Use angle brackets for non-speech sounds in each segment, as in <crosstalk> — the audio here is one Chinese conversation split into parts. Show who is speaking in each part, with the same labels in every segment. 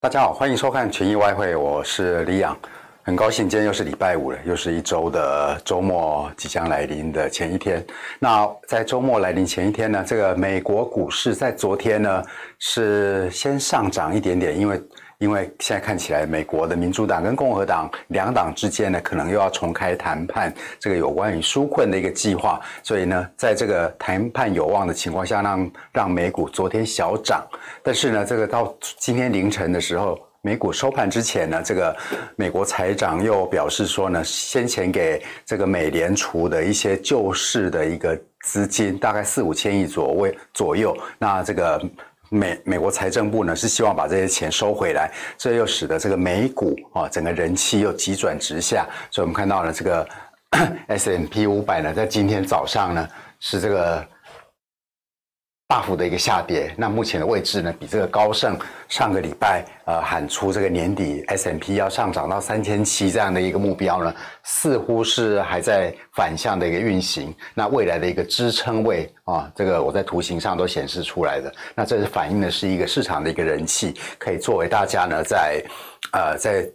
Speaker 1: 大家好，欢迎收看群益外汇，我是李仰，很高兴今天又是礼拜五了，又是一周的周末即将来临的前一天。那在周末来临前一天呢，这个美国股市在昨天呢是先上涨一点点，因为。因为现在看起来，美国的民主党跟共和党两党之间呢，可能又要重开谈判，这个有关于纾困的一个计划，所以呢，在这个谈判有望的情况下，让让美股昨天小涨。但是呢，这个到今天凌晨的时候，美股收盘之前呢，这个美国财长又表示说呢，先前给这个美联储的一些救市的一个资金，大概四五千亿左位左右，那这个。美美国财政部呢是希望把这些钱收回来，这又使得这个美股啊整个人气又急转直下，所以我们看到了这个 <coughs> S M P 五百呢，在今天早上呢是这个。大幅的一个下跌，那目前的位置呢，比这个高盛上个礼拜呃喊出这个年底 S M P 要上涨到三千七这样的一个目标呢，似乎是还在反向的一个运行。那未来的一个支撑位啊，这个我在图形上都显示出来的。那这是反映的是一个市场的一个人气，可以作为大家呢在。呃，在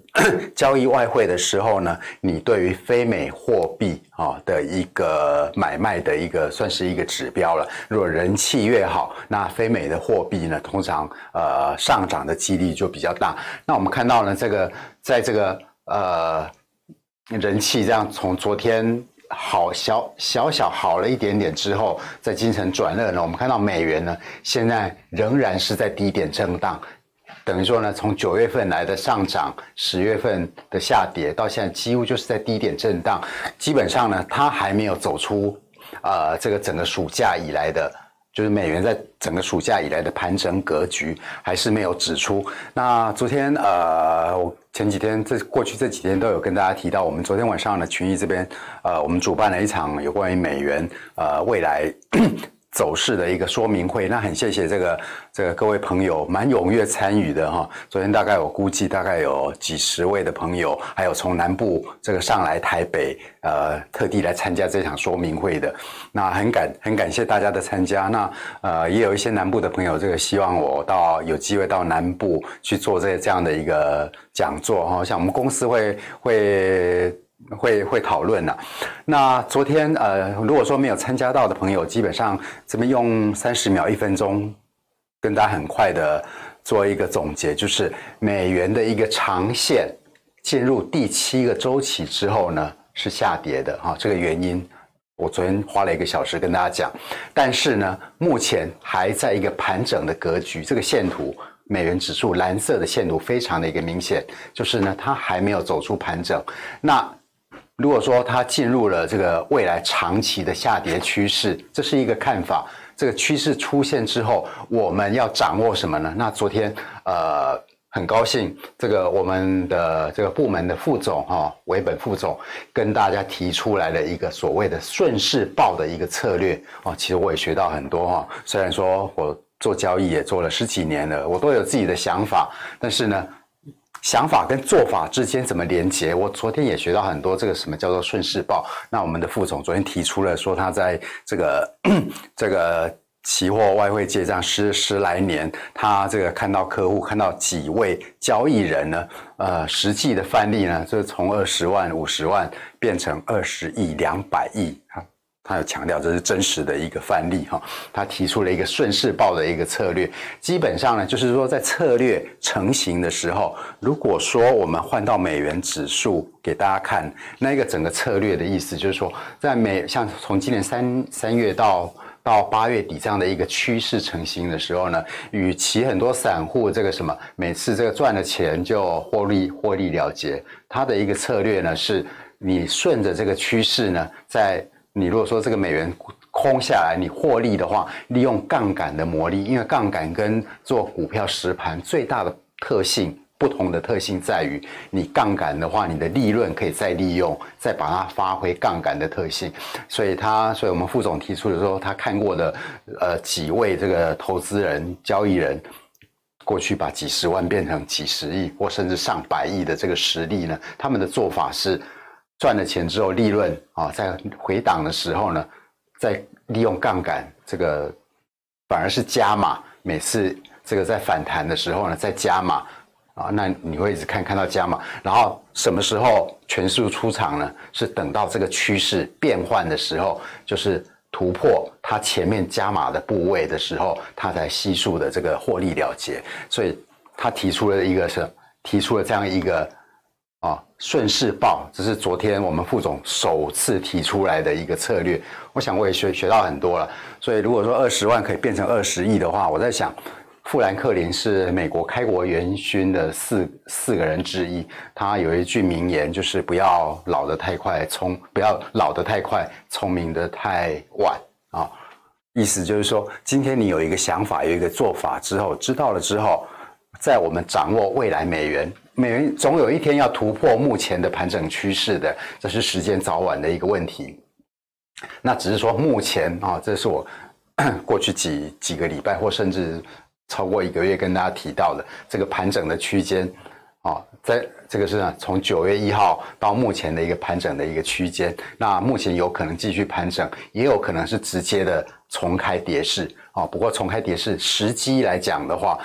Speaker 1: 交易外汇的时候呢，你对于非美货币啊的一个买卖的一个算是一个指标了。如果人气越好，那非美的货币呢，通常呃上涨的几率就比较大。那我们看到呢，这个在这个呃人气这样从昨天好小小小好了一点点之后，在今晨转热呢，我们看到美元呢现在仍然是在低点震荡。等于说呢，从九月份来的上涨，十月份的下跌，到现在几乎就是在低点震荡。基本上呢，它还没有走出，呃，这个整个暑假以来的，就是美元在整个暑假以来的盘整格局，还是没有指出。那昨天，呃，我前几天这过去这几天都有跟大家提到，我们昨天晚上呢，群益这边，呃，我们主办了一场有关于美元，呃，未来。走势的一个说明会，那很谢谢这个这个各位朋友蛮踊跃参与的哈。昨天大概我估计大概有几十位的朋友，还有从南部这个上来台北，呃，特地来参加这场说明会的。那很感很感谢大家的参加。那呃，也有一些南部的朋友，这个希望我到有机会到南部去做这这样的一个讲座哈。像我们公司会会。会会讨论了。那昨天呃，如果说没有参加到的朋友，基本上这边用三十秒、一分钟，跟大家很快的做一个总结，就是美元的一个长线进入第七个周期之后呢，是下跌的哈。这个原因我昨天花了一个小时跟大家讲，但是呢，目前还在一个盘整的格局。这个线图，美元指数蓝色的线图非常的一个明显，就是呢，它还没有走出盘整。那如果说它进入了这个未来长期的下跌趋势，这是一个看法。这个趋势出现之后，我们要掌握什么呢？那昨天呃很高兴，这个我们的这个部门的副总哈维本副总跟大家提出来了一个所谓的顺势报的一个策略哦。其实我也学到很多哈。虽然说我做交易也做了十几年了，我都有自己的想法，但是呢。想法跟做法之间怎么连接？我昨天也学到很多，这个什么叫做顺势报？那我们的副总昨天提出了说，他在这个 <clears throat> 这个期货外汇结账十十来年，他这个看到客户看到几位交易人呢，呃，实际的范例呢，就是从二十万、五十万变成二十亿、两百亿啊。他有强调这是真实的一个范例哈，他提出了一个顺势报的一个策略，基本上呢就是说在策略成型的时候，如果说我们换到美元指数给大家看，那个整个策略的意思就是说，在美像从今年三三月到到八月底这样的一个趋势成型的时候呢，与其很多散户这个什么每次这个赚了钱就获利获利了结，他的一个策略呢是，你顺着这个趋势呢在。你如果说这个美元空下来，你获利的话，利用杠杆的魔力，因为杠杆跟做股票实盘最大的特性不同的特性在于，你杠杆的话，你的利润可以再利用，再把它发挥杠杆的特性。所以他，所以我们副总提出的时候，他看过的呃几位这个投资人、交易人，过去把几十万变成几十亿或甚至上百亿的这个实力呢，他们的做法是。赚了钱之后，利润啊，在回档的时候呢，再利用杠杆，这个反而是加码。每次这个在反弹的时候呢，再加码，啊，那你会一直看看到加码，然后什么时候全数出场呢？是等到这个趋势变换的时候，就是突破它前面加码的部位的时候，它才悉数的这个获利了结。所以他提出了一个是提出了这样一个啊顺势报，这是昨天我们副总首次提出来的一个策略。我想我也学学到很多了。所以如果说二十万可以变成二十亿的话，我在想。富兰克林是美国开国元勋的四四个人之一，他有一句名言，就是不要老得太快，聪不要老得太快，聪明得太晚啊。意思就是说，今天你有一个想法，有一个做法之后，知道了之后，在我们掌握未来美元，美元总有一天要突破目前的盘整趋势的，这是时间早晚的一个问题。那只是说目前啊，这是我 <coughs> 过去几几个礼拜或甚至。超过一个月跟大家提到的这个盘整的区间，啊，在这个是从九月一号到目前的一个盘整的一个区间，那目前有可能继续盘整，也有可能是直接的重开跌势啊。不过重开跌势时机来讲的话，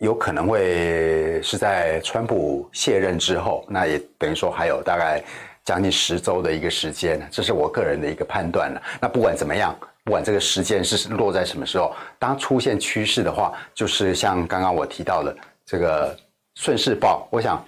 Speaker 1: 有可能会是在川普卸任之后，那也等于说还有大概将近十周的一个时间，这是我个人的一个判断了。那不管怎么样。不管这个时间是落在什么时候，当出现趋势的话，就是像刚刚我提到的这个顺势报。我想，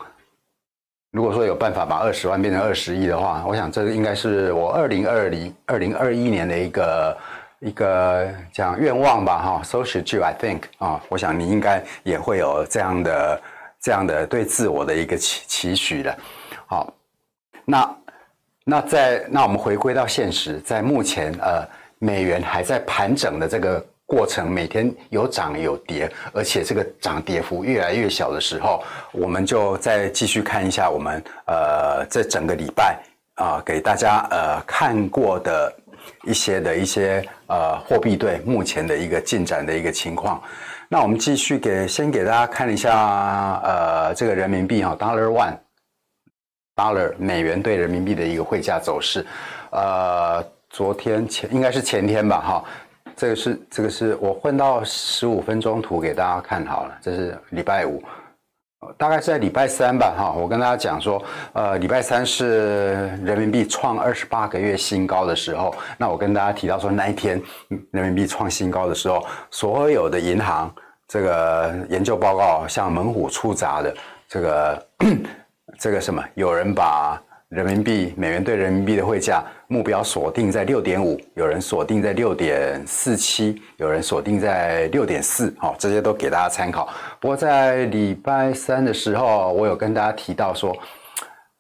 Speaker 1: 如果说有办法把二十万变成二十亿的话，我想这个应该是我二零二零二零二一年的一个一个讲愿望吧，哈。So should you, I think 啊，我想你应该也会有这样的这样的对自我的一个期期许的。好，那那在那我们回归到现实，在目前呃。美元还在盘整的这个过程，每天有涨有跌，而且这个涨跌幅越来越小的时候，我们就再继续看一下我们呃这整个礼拜啊、呃、给大家呃看过的一些的一些呃货币对目前的一个进展的一个情况。那我们继续给先给大家看一下呃这个人民币哈 Dollar One Dollar 美元对人民币的一个汇价走势，呃。昨天前应该是前天吧，哈，这个是这个是我换到十五分钟图给大家看好了，这是礼拜五，大概是在礼拜三吧，哈，我跟大家讲说，呃，礼拜三是人民币创二十八个月新高的时候，那我跟大家提到说那一天人民币创新高的时候，所有的银行这个研究报告像猛虎出闸的，这个 <clears throat> 这个什么，有人把。人民币、美元兑人民币的汇价目标锁定在六点五，有人锁定在六点四七，有人锁定在六点四，好，这些都给大家参考。不过在礼拜三的时候，我有跟大家提到说，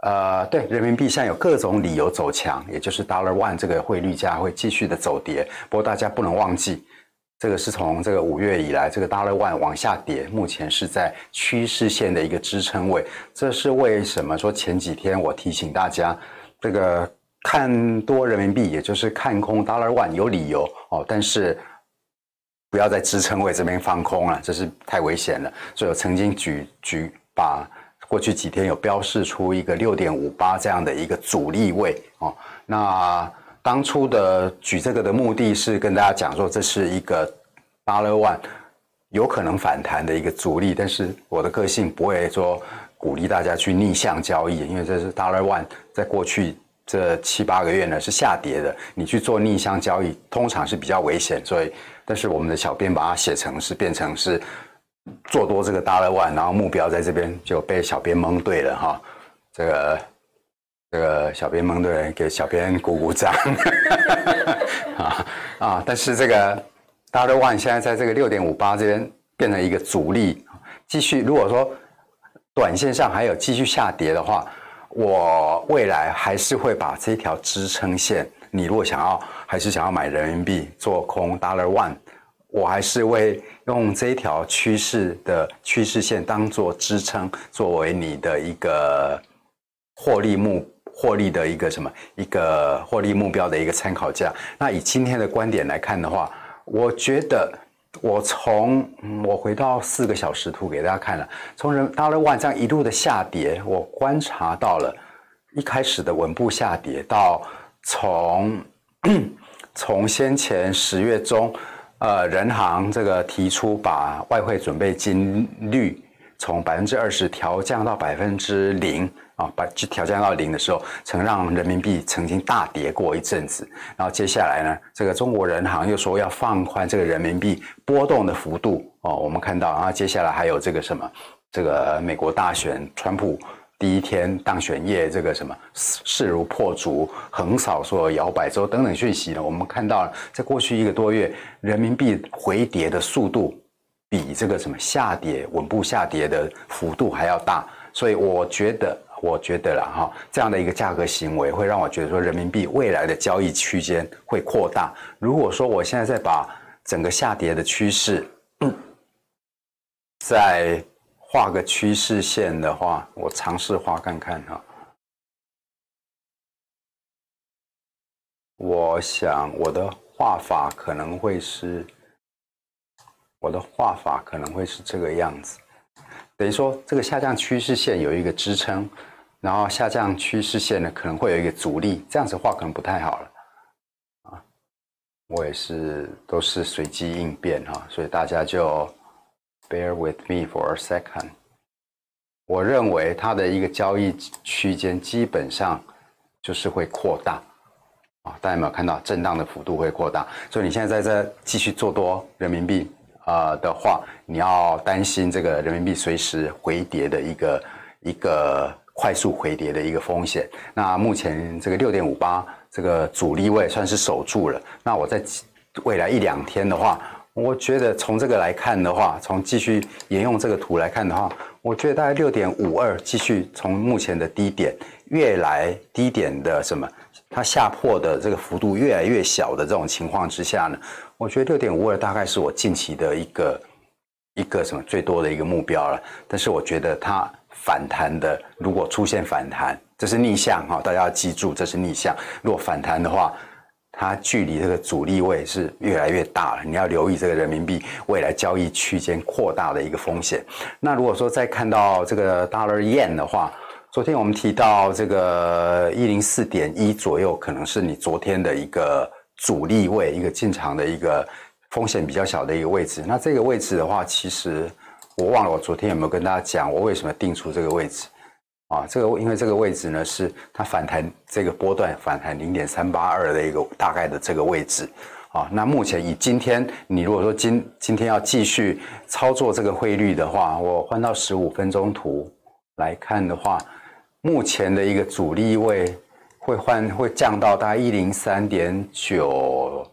Speaker 1: 呃，对，人民币现在有各种理由走强，也就是 Dollar One 这个汇率价会继续的走跌。不过大家不能忘记。这个是从这个五月以来，这个 Dollar One 往下跌，目前是在趋势线的一个支撑位。这是为什么说前几天我提醒大家，这个看多人民币，也就是看空 Dollar One 有理由哦，但是不要在支撑位这边放空了，这是太危险了。所以我曾经举举把过去几天有标示出一个六点五八这样的一个阻力位哦，那。当初的举这个的目的是跟大家讲说，这是一个 Dollar One 有可能反弹的一个阻力，但是我的个性不会说鼓励大家去逆向交易，因为这是 Dollar One 在过去这七八个月呢是下跌的，你去做逆向交易通常是比较危险，所以但是我们的小编把它写成是变成是做多这个 Dollar One，然后目标在这边就被小编蒙对了哈，这个。这个小编蒙对，给小编鼓鼓掌 <laughs> 啊啊！但是这个 Dollar One 现在在这个六点五八这边变成一个阻力，继续如果说短线上还有继续下跌的话，我未来还是会把这条支撑线，你如果想要还是想要买人民币做空 Dollar One，我还是会用这一条趋势的趋势线当做支撑，作为你的一个获利目。获利的一个什么一个获利目标的一个参考价。那以今天的观点来看的话，我觉得我从我回到四个小时图给大家看了，从人 Dollar One 这样一路的下跌，我观察到了一开始的稳步下跌，到从 <coughs> 从先前十月中，呃，人行这个提出把外汇准备金率从百分之二十调降到百分之零啊，把就调降到零的时候，曾让人民币曾经大跌过一阵子。然后接下来呢，这个中国人行又说要放宽这个人民币波动的幅度哦。我们看到，然后接下来还有这个什么，这个美国大选，川普第一天当选夜，这个什么势势如破竹，横扫所有摇摆州等等讯息呢，我们看到，在过去一个多月，人民币回跌的速度。比这个什么下跌稳步下跌的幅度还要大，所以我觉得，我觉得了哈，这样的一个价格行为会让我觉得说，人民币未来的交易区间会扩大。如果说我现在再把整个下跌的趋势，再画个趋势线的话，我尝试画看看哈。我想我的画法可能会是。我的画法可能会是这个样子，等于说这个下降趋势线有一个支撑，然后下降趋势线呢可能会有一个阻力，这样子画可能不太好了，啊，我也是都是随机应变哈，所以大家就 bear with me for a second。我认为它的一个交易区间基本上就是会扩大，啊，大家有没有看到震荡的幅度会扩大？所以你现在在这继续做多人民币。呃的话，你要担心这个人民币随时回跌的一个一个快速回跌的一个风险。那目前这个六点五八这个阻力位算是守住了。那我在未来一两天的话，我觉得从这个来看的话，从继续沿用这个图来看的话，我觉得大概六点五二继续从目前的低点越来低点的什么，它下破的这个幅度越来越小的这种情况之下呢，我觉得六点五二大概是我近期的一个一个什么最多的一个目标了。但是我觉得它反弹的，如果出现反弹，这是逆向哈，大家要记住这是逆向。如果反弹的话，它距离这个阻力位是越来越大了，你要留意这个人民币未来交易区间扩大的一个风险。那如果说再看到这个 Dollar Yen 的话，昨天我们提到这个一零四点一左右，可能是你昨天的一个阻力位，一个进场的一个风险比较小的一个位置。那这个位置的话，其实我忘了我昨天有没有跟大家讲，我为什么定出这个位置啊？这个因为这个位置呢，是它反弹这个波段反弹零点三八二的一个大概的这个位置啊。那目前以今天你如果说今今天要继续操作这个汇率的话，我换到十五分钟图来看的话。目前的一个阻力位会换会降到大概一零三点九，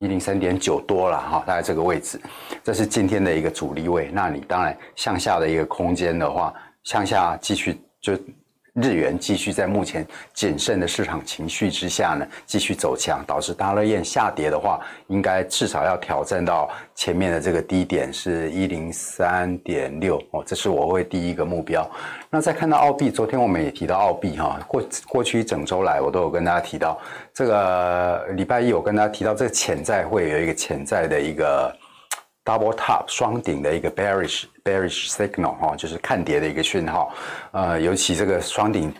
Speaker 1: 一零三点九多了哈，大概这个位置，这是今天的一个主力位。那你当然向下的一个空间的话，向下继续就。日元继续在目前谨慎的市场情绪之下呢，继续走强，导致大乐燕下跌的话，应该至少要挑战到前面的这个低点是一零三点六哦，这是我会第一个目标。那再看到澳币，昨天我们也提到澳币哈，过过去一整周来我都有跟大家提到，这个礼拜一我跟大家提到这个潜在会有一个潜在的一个。Double top 双顶的一个 bearish bearish signal 哈，就是看跌的一个讯号。呃，尤其这个双顶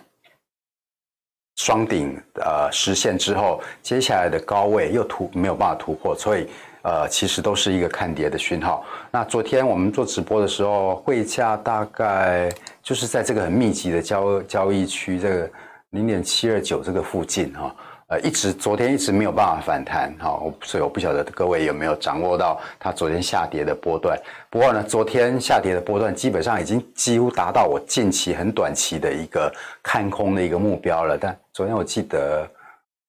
Speaker 1: 双顶呃实现之后，接下来的高位又突没有办法突破，所以呃其实都是一个看跌的讯号。那昨天我们做直播的时候，汇价大概就是在这个很密集的交交易区，这个零点七二九这个附近哈。呃，一直昨天一直没有办法反弹，好，所以我不晓得各位有没有掌握到它昨天下跌的波段。不过呢，昨天下跌的波段基本上已经几乎达到我近期很短期的一个看空的一个目标了。但昨天我记得，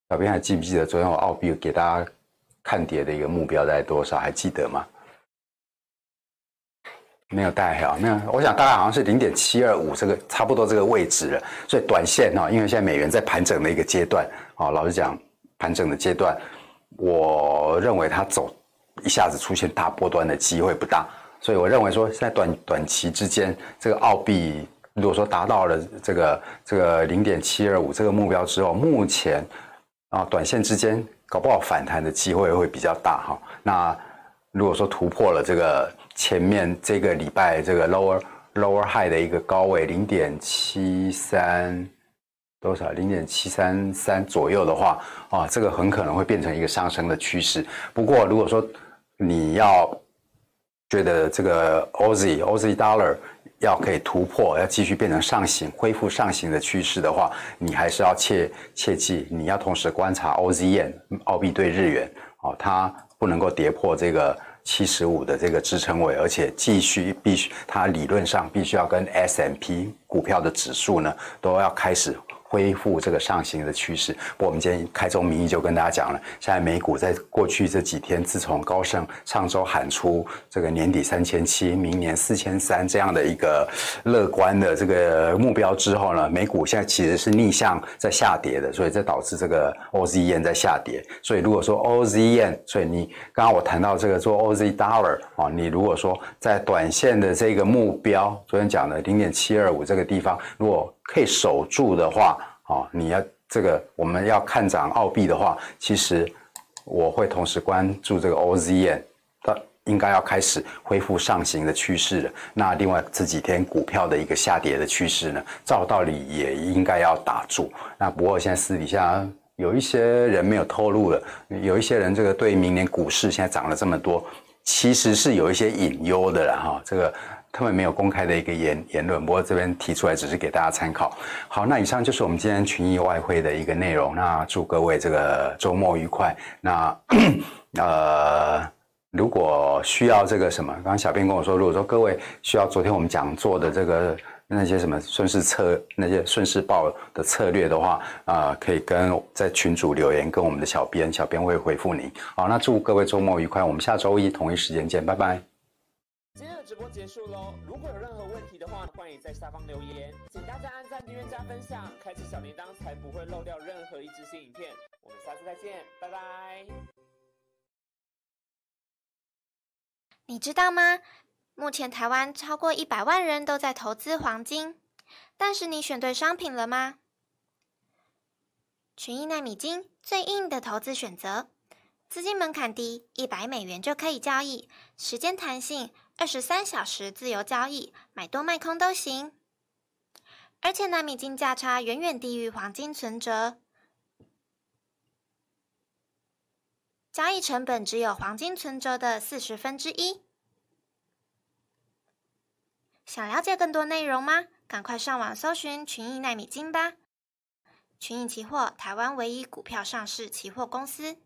Speaker 1: 小编还记不记得昨天我澳币给大家看跌的一个目标在多少？还记得吗？没有带哈，没有。我想大概好像是零点七二五这个差不多这个位置了。所以短线哈，因为现在美元在盘整的一个阶段，啊，老实讲，盘整的阶段，我认为它走一下子出现大波段的机会不大。所以我认为说，在短短期之间，这个澳币如果说达到了这个这个零点七二五这个目标之后，目前啊，短线之间搞不好反弹的机会会比较大哈。那如果说突破了这个。前面这个礼拜这个 lower lower high 的一个高位零点七三多少零点七三三左右的话啊，这个很可能会变成一个上升的趋势。不过如果说你要觉得这个 OZ OZ dollar 要可以突破，要继续变成上行、恢复上行的趋势的话，你还是要切切记，你要同时观察 OZ Yen 澳币对日元，哦，它不能够跌破这个七十五的这个支撑位，而且继续必须，它理论上必须要跟 S M P 股票的指数呢都要开始。恢复这个上行的趋势。我们今天开宗明义就跟大家讲了，现在美股在过去这几天，自从高盛上周喊出这个年底三千七，明年四千三这样的一个乐观的这个目标之后呢，美股现在其实是逆向在下跌的，所以这导致这个 OZ Yen 在下跌。所以如果说 OZ Yen，所以你刚刚我谈到这个做 OZ Dollar 啊，你如果说在短线的这个目标，昨天讲的零点七二五这个地方，如果可以守住的话，哦，你要这个我们要看涨澳币的话，其实我会同时关注这个 OZN，它应该要开始恢复上行的趋势了。那另外这几天股票的一个下跌的趋势呢，照道理也应该要打住。那不过现在私底下有一些人没有透露了，有一些人这个对明年股市现在涨了这么多，其实是有一些隐忧的了哈，这个。他们没有公开的一个言言论，不过这边提出来只是给大家参考。好，那以上就是我们今天群益外汇的一个内容。那祝各位这个周末愉快。那 <coughs> 呃，如果需要这个什么，刚刚小编跟我说，如果说各位需要昨天我们讲座的这个那些什么顺势策那些顺势报的策略的话，啊、可以跟在群主留言，跟我们的小编，小编会回复您。好，那祝各位周末愉快，我们下周一同一时间见，拜拜。
Speaker 2: 今天的直播结束喽！如果有任何问题的话，欢迎在下方留言。请大家按赞、订阅、加分享，开启小铃铛，才不会漏掉任何一支新影片。我们下次再见，拜拜！
Speaker 3: 你知道吗？目前台湾超过一百万人都在投资黄金，但是你选对商品了吗？群益奈米金最硬的投资选择，资金门槛低，一百美元就可以交易，时间弹性。二十三小时自由交易，买多卖空都行。而且奈米金价差远远低于黄金存折，交易成本只有黄金存折的四十分之一。想了解更多内容吗？赶快上网搜寻群益奈米金吧！群益期货，台湾唯一股票上市期货公司。